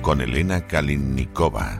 Con Elena Kalinnikova.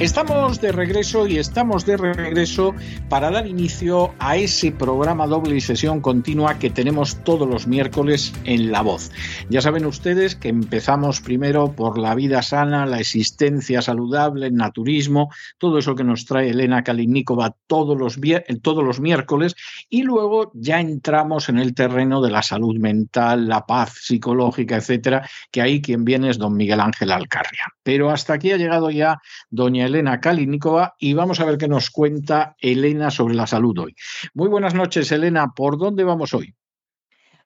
Estamos de regreso y estamos de regreso para dar inicio a ese programa doble y sesión continua que tenemos todos los miércoles en La Voz. Ya saben ustedes que empezamos primero por la vida sana, la existencia saludable, el naturismo, todo eso que nos trae Elena Kalinikova todos los, todos los miércoles y luego ya entramos en el terreno de la salud mental, la paz psicológica, etcétera, que ahí quien viene es don Miguel Ángel Alcarria. Pero hasta aquí ha llegado ya doña Elena Kalinikova y vamos a ver qué nos cuenta Elena sobre la salud hoy. Muy buenas noches, Elena. ¿Por dónde vamos hoy?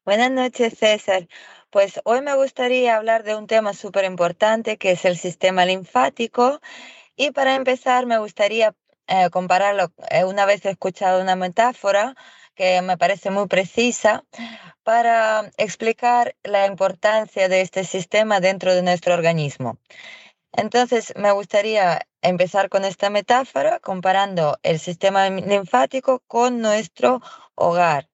Buenas noches, César. Pues hoy me gustaría hablar de un tema súper importante que es el sistema linfático. Y para empezar, me gustaría eh, compararlo. Eh, una vez he escuchado una metáfora que me parece muy precisa para explicar la importancia de este sistema dentro de nuestro organismo. Entonces, me gustaría empezar con esta metáfora comparando el sistema linfático con nuestro hogar,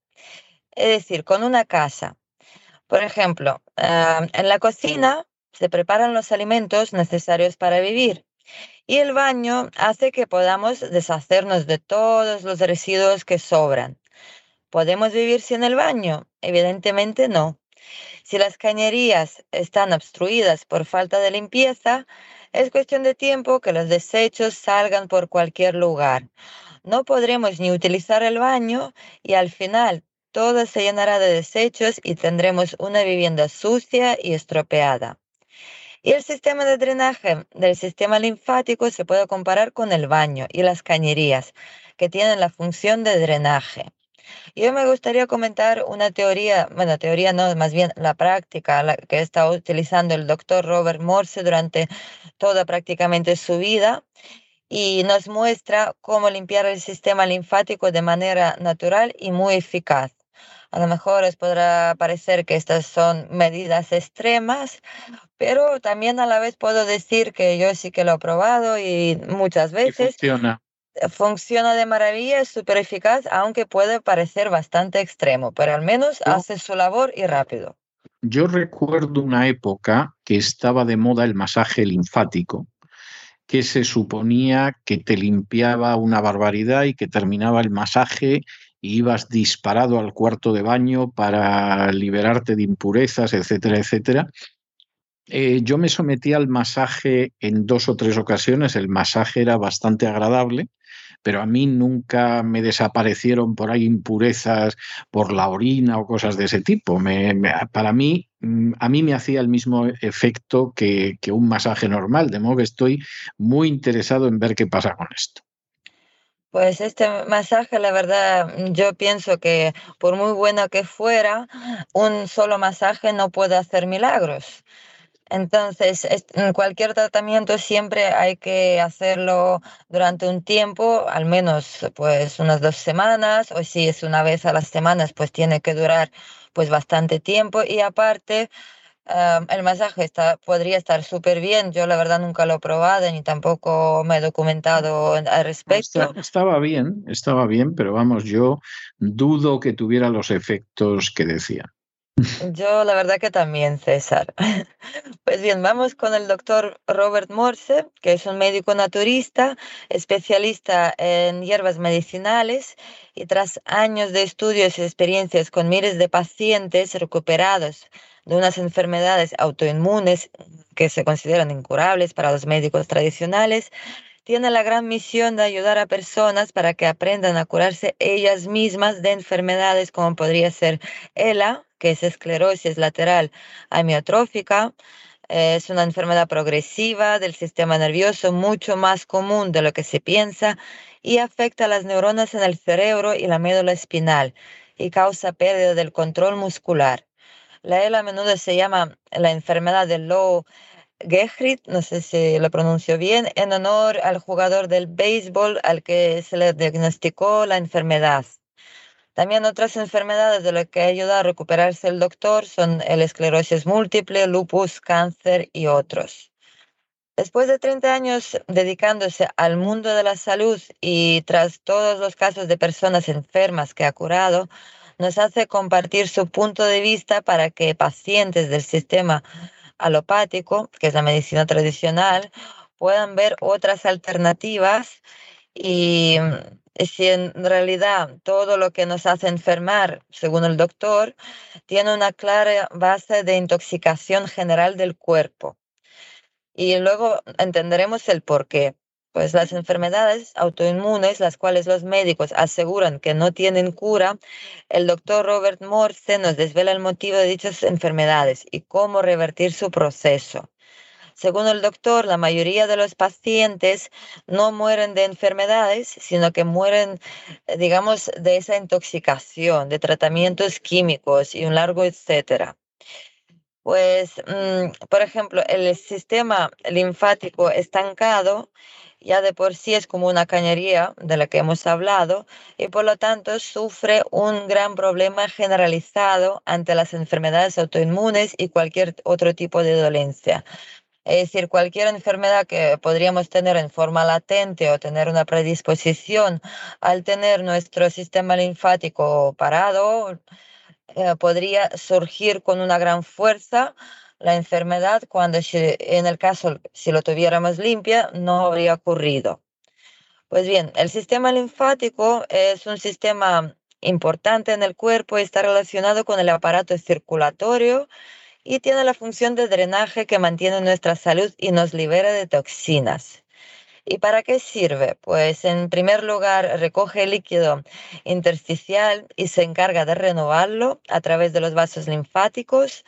es decir, con una casa. Por ejemplo, ah, en la cocina se preparan los alimentos necesarios para vivir y el baño hace que podamos deshacernos de todos los residuos que sobran. ¿Podemos vivir sin el baño? Evidentemente no. Si las cañerías están obstruidas por falta de limpieza, es cuestión de tiempo que los desechos salgan por cualquier lugar. No podremos ni utilizar el baño y al final todo se llenará de desechos y tendremos una vivienda sucia y estropeada. Y el sistema de drenaje del sistema linfático se puede comparar con el baño y las cañerías, que tienen la función de drenaje. Yo me gustaría comentar una teoría, bueno, teoría no, más bien la práctica la que está utilizando el doctor Robert Morse durante toda prácticamente su vida y nos muestra cómo limpiar el sistema linfático de manera natural y muy eficaz. A lo mejor os podrá parecer que estas son medidas extremas, pero también a la vez puedo decir que yo sí que lo he probado y muchas veces. funciona funciona de maravilla, es súper eficaz, aunque puede parecer bastante extremo, pero al menos hace su labor y rápido. Yo recuerdo una época que estaba de moda el masaje linfático, que se suponía que te limpiaba una barbaridad y que terminaba el masaje y ibas disparado al cuarto de baño para liberarte de impurezas, etcétera, etcétera. Eh, yo me sometí al masaje en dos o tres ocasiones, el masaje era bastante agradable, pero a mí nunca me desaparecieron por ahí impurezas por la orina o cosas de ese tipo. para mí, mm, a mí me hacía el mismo efecto que, que un masaje normal, de modo que estoy muy interesado en ver qué pasa con esto. Pues este masaje, la verdad, yo pienso que por muy bueno que fuera, un solo masaje no puede hacer milagros. Entonces, cualquier tratamiento siempre hay que hacerlo durante un tiempo, al menos pues unas dos semanas, o si es una vez a las semanas, pues tiene que durar pues bastante tiempo. Y aparte, el masaje está, podría estar súper bien. Yo la verdad nunca lo he probado ni tampoco me he documentado al respecto. estaba bien, estaba bien, pero vamos, yo dudo que tuviera los efectos que decía. Yo la verdad que también, César. Pues bien, vamos con el doctor Robert Morse, que es un médico naturista, especialista en hierbas medicinales y tras años de estudios y experiencias con miles de pacientes recuperados de unas enfermedades autoinmunes que se consideran incurables para los médicos tradicionales, tiene la gran misión de ayudar a personas para que aprendan a curarse ellas mismas de enfermedades como podría ser ELA, que es esclerosis lateral amiotrófica, es una enfermedad progresiva del sistema nervioso mucho más común de lo que se piensa y afecta a las neuronas en el cerebro y la médula espinal y causa pérdida del control muscular. La ELA a menudo se llama la enfermedad de Low Gehrig, no sé si lo pronuncio bien, en honor al jugador del béisbol al que se le diagnosticó la enfermedad. También otras enfermedades de las que ayuda a recuperarse el doctor son el esclerosis múltiple, lupus, cáncer y otros. Después de 30 años dedicándose al mundo de la salud y tras todos los casos de personas enfermas que ha curado, nos hace compartir su punto de vista para que pacientes del sistema alopático, que es la medicina tradicional, puedan ver otras alternativas y si en realidad todo lo que nos hace enfermar, según el doctor, tiene una clara base de intoxicación general del cuerpo. Y luego entenderemos el por qué. Pues las enfermedades autoinmunes, las cuales los médicos aseguran que no tienen cura, el doctor Robert Morse nos desvela el motivo de dichas enfermedades y cómo revertir su proceso. Según el doctor, la mayoría de los pacientes no mueren de enfermedades, sino que mueren, eh, digamos, de esa intoxicación, de tratamientos químicos y un largo etcétera. Pues, mm, por ejemplo, el sistema linfático estancado ya de por sí es como una cañería de la que hemos hablado y por lo tanto sufre un gran problema generalizado ante las enfermedades autoinmunes y cualquier otro tipo de dolencia. Es decir, cualquier enfermedad que podríamos tener en forma latente o tener una predisposición al tener nuestro sistema linfático parado, eh, podría surgir con una gran fuerza la enfermedad cuando en el caso, si lo tuviéramos limpia, no habría ocurrido. Pues bien, el sistema linfático es un sistema importante en el cuerpo y está relacionado con el aparato circulatorio y tiene la función de drenaje que mantiene nuestra salud y nos libera de toxinas. ¿Y para qué sirve? Pues en primer lugar recoge el líquido intersticial y se encarga de renovarlo a través de los vasos linfáticos.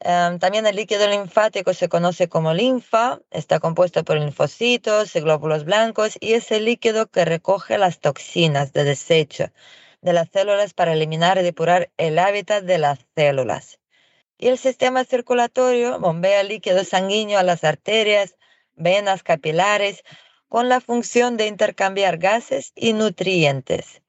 Em, también el líquido linfático se conoce como linfa, está compuesto por linfocitos y glóbulos blancos y es el líquido que recoge las toxinas de desecho de las células para eliminar y depurar el hábitat de las células y el sistema circulatorio bombea líquido sanguíneo a las arterias, venas capilares con la función de intercambiar gases y nutrientes.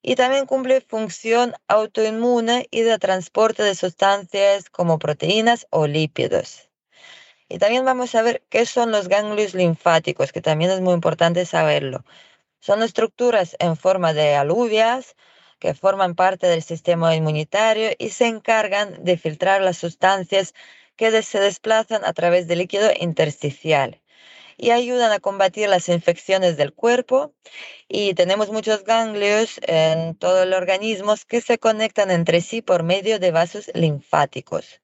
Y también cumple función autoinmune y de transporte de sustancias como proteínas o lípidos. Y también vamos a ver qué son los ganglios linfáticos, que también es muy importante saberlo. Son estructuras en forma de alubias que forman parte del sistema inmunitario y se encargan de filtrar las sustancias que se desplazan a través del líquido intersticial y ayudan a combatir las infecciones del cuerpo. Y tenemos muchos ganglios en todo el organismo que se conectan entre sí por medio de vasos linfáticos.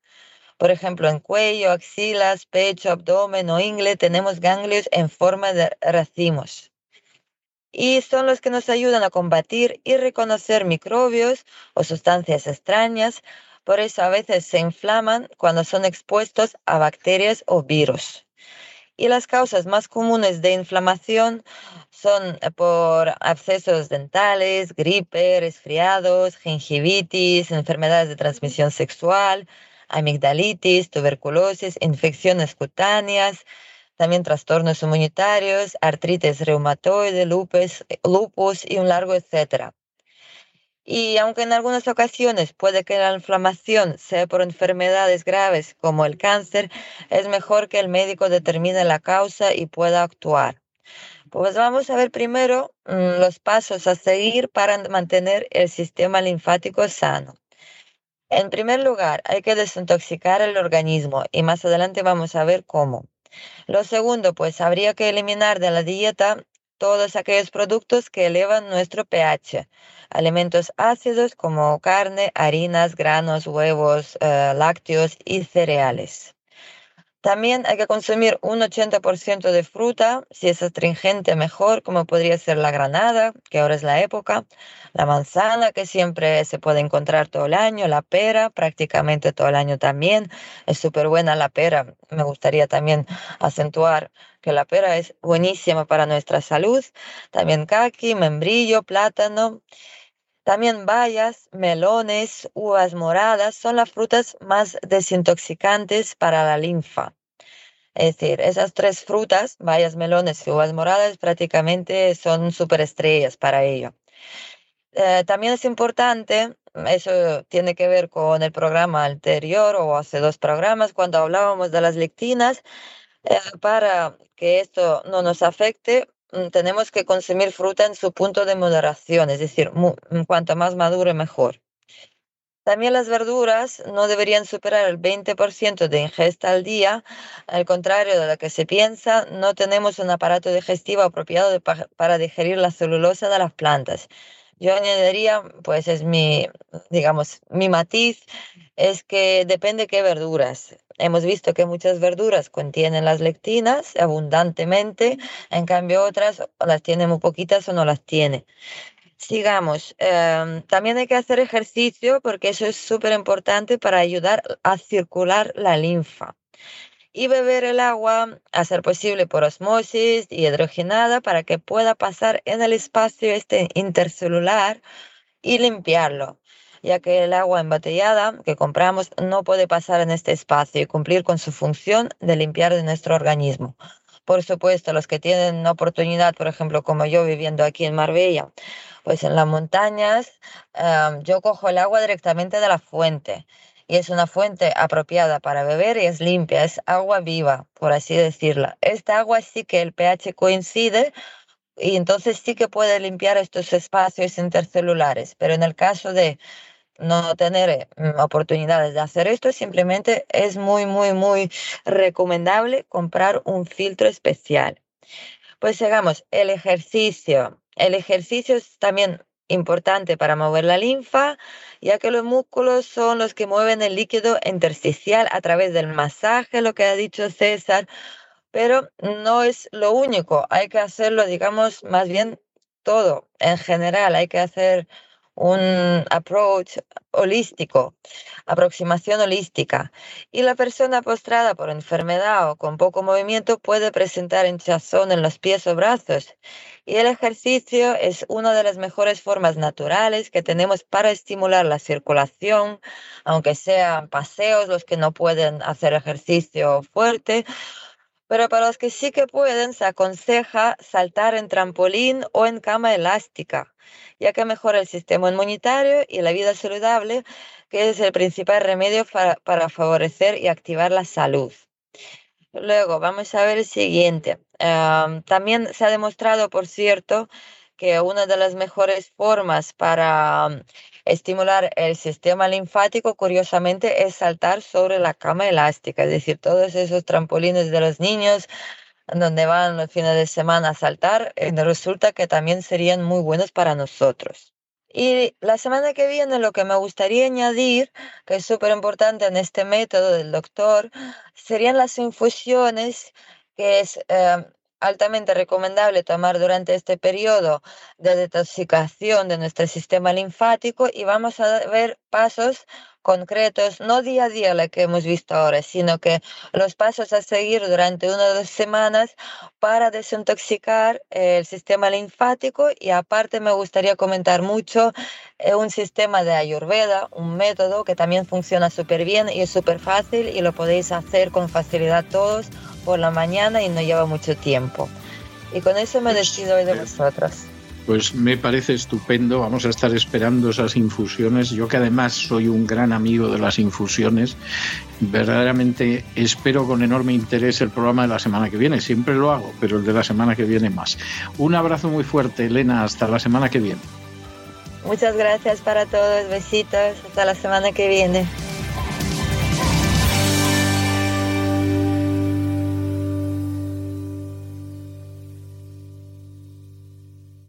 Por ejemplo, en cuello, axilas, pecho, abdomen o ingle tenemos ganglios en forma de racimos y son los que nos ayudan a combatir y reconocer microbios o sustancias extrañas. Por eso a veces se inflaman cuando son expuestos a bacterias o virus. Y las causas más comunes de inflamación son eh, por abscesos dentales, gripe, resfriados, gingivitis, enfermedades de transmisión sexual, amigdalitis, tuberculosis, infecciones cutáneas, también trastornos inmunitarios, artritis reumatoide, lupus, lupus y un largo etcétera. Y aunque en algunas ocasiones puede que la inflamación sea por enfermedades graves como el cáncer, es mejor que el médico determine la causa y pueda actuar. Pues vamos a ver primero mm, los pasos a seguir para mantener el sistema linfático sano. En primer lugar, hay que desintoxicar el organismo y más adelante vamos a ver cómo. Lo segundo, pues habría que eliminar de la dieta todos aquellos productos que elevan nuestro pH, alimentos ácidos como carne, harinas, granos, huevos, eh, lácteos y cereales. También hay que consumir un 80% de fruta, si es astringente mejor, como podría ser la granada, que ahora es la época, la manzana, que siempre se puede encontrar todo el año, la pera, prácticamente todo el año también. Es súper buena la pera. Me gustaría también acentuar que la pera es buenísima para nuestra salud. También caqui, membrillo, plátano. También bayas, melones, uvas moradas son las frutas más desintoxicantes para la linfa. Es decir, esas tres frutas, bayas, melones y uvas moradas, prácticamente son superestrellas para ello. Eh, también es importante, eso tiene que ver con el programa anterior o hace dos programas, cuando hablábamos de las lectinas, eh, para que esto no nos afecte, tenemos que consumir fruta en su punto de moderación, es decir, mm, cuanto más madure mejor. También las verduras no deberían superar el 20% de ingesta al día. Al contrario de lo que se piensa, no tenemos un aparato digestivo apropiado para digerir la celulosa de las plantas. Yo añadiría, pues es mi, digamos, mi matiz, es que depende qué verduras. Hemos visto que muchas verduras contienen las lectinas abundantemente, en cambio otras las tienen muy poquitas o no las tiene. Sigamos. Em, también hay que hacer ejercicio porque eso es súper importante para ayudar a circular la linfa. Y beber el agua, a ser posible por osmosis y hidrogenada, para que pueda pasar en el espacio este intercelular y limpiarlo ya que el agua embotellada que compramos no puede pasar en este espacio y cumplir con su función de limpiar de nuestro organismo. Por supuesto, los que tienen oportunidad, por ejemplo, como yo viviendo aquí en Marbella, pues en las montañas, em, yo cojo el agua directamente de la fuente y es una fuente apropiada para beber y es limpia, es agua viva, por así decirla. Esta agua sí que el pH coincide y entonces sí que puede limpiar estos espacios intercelulares, pero en el caso de no tener mm, oportunidades de hacer esto, simplemente es muy, muy, muy recomendable comprar un filtro especial. Pues sigamos, el ejercicio. El ejercicio es también importante para mover la linfa, ya que los músculos son los que mueven el líquido intersticial a través del masaje, lo que ha dicho César, pero no es lo único, hay que hacerlo, digamos, más bien todo en general, hay que hacer un approach holístico, aproximación holística. Y la persona postrada por enfermedad o con poco movimiento puede presentar hinchazón en los pies o brazos. Y el ejercicio es una de las mejores formas naturales que tenemos para estimular la circulación, aunque sean paseos los que no pueden hacer ejercicio fuerte pero para los que sí que pueden, se aconseja saltar en trampolín o en cama elástica, ya que mejora el sistema inmunitario y la vida saludable, que es el principal remedio para, favorecer y activar la salud. Luego, vamos a ver el siguiente. también se ha demostrado, por cierto, que una de las mejores formas para Estimular el sistema linfático, curiosamente, es saltar sobre la cama elástica, es decir, todos esos trampolines de los niños donde van los fines de semana a saltar, eh, resulta que también serían muy buenos para nosotros. Y la semana que viene lo que me gustaría añadir, que es súper importante en este método del doctor, serían las infusiones, que es eh, altamente recomendable tomar durante este periodo de detoxicación de nuestro sistema linfático y vamos a ver pasos concretos, no día a día la que hemos visto ahora, sino que los pasos a seguir durante una o dos semanas para desintoxicar el sistema linfático. Y aparte me gustaría comentar mucho eh, un sistema de ayurveda, un método que también funciona súper bien y es súper fácil y lo podéis hacer con facilidad todos por la mañana y no lleva mucho tiempo. Y con eso me pues, despido hoy de vosotros. Pues me parece estupendo, vamos a estar esperando esas infusiones. Yo que además soy un gran amigo de las infusiones, verdaderamente espero con enorme interés el programa de la semana que viene. Siempre lo hago, pero el de la semana que viene más. Un abrazo muy fuerte, Elena, hasta la semana que viene. Muchas gracias para todos, besitos, hasta la semana que viene.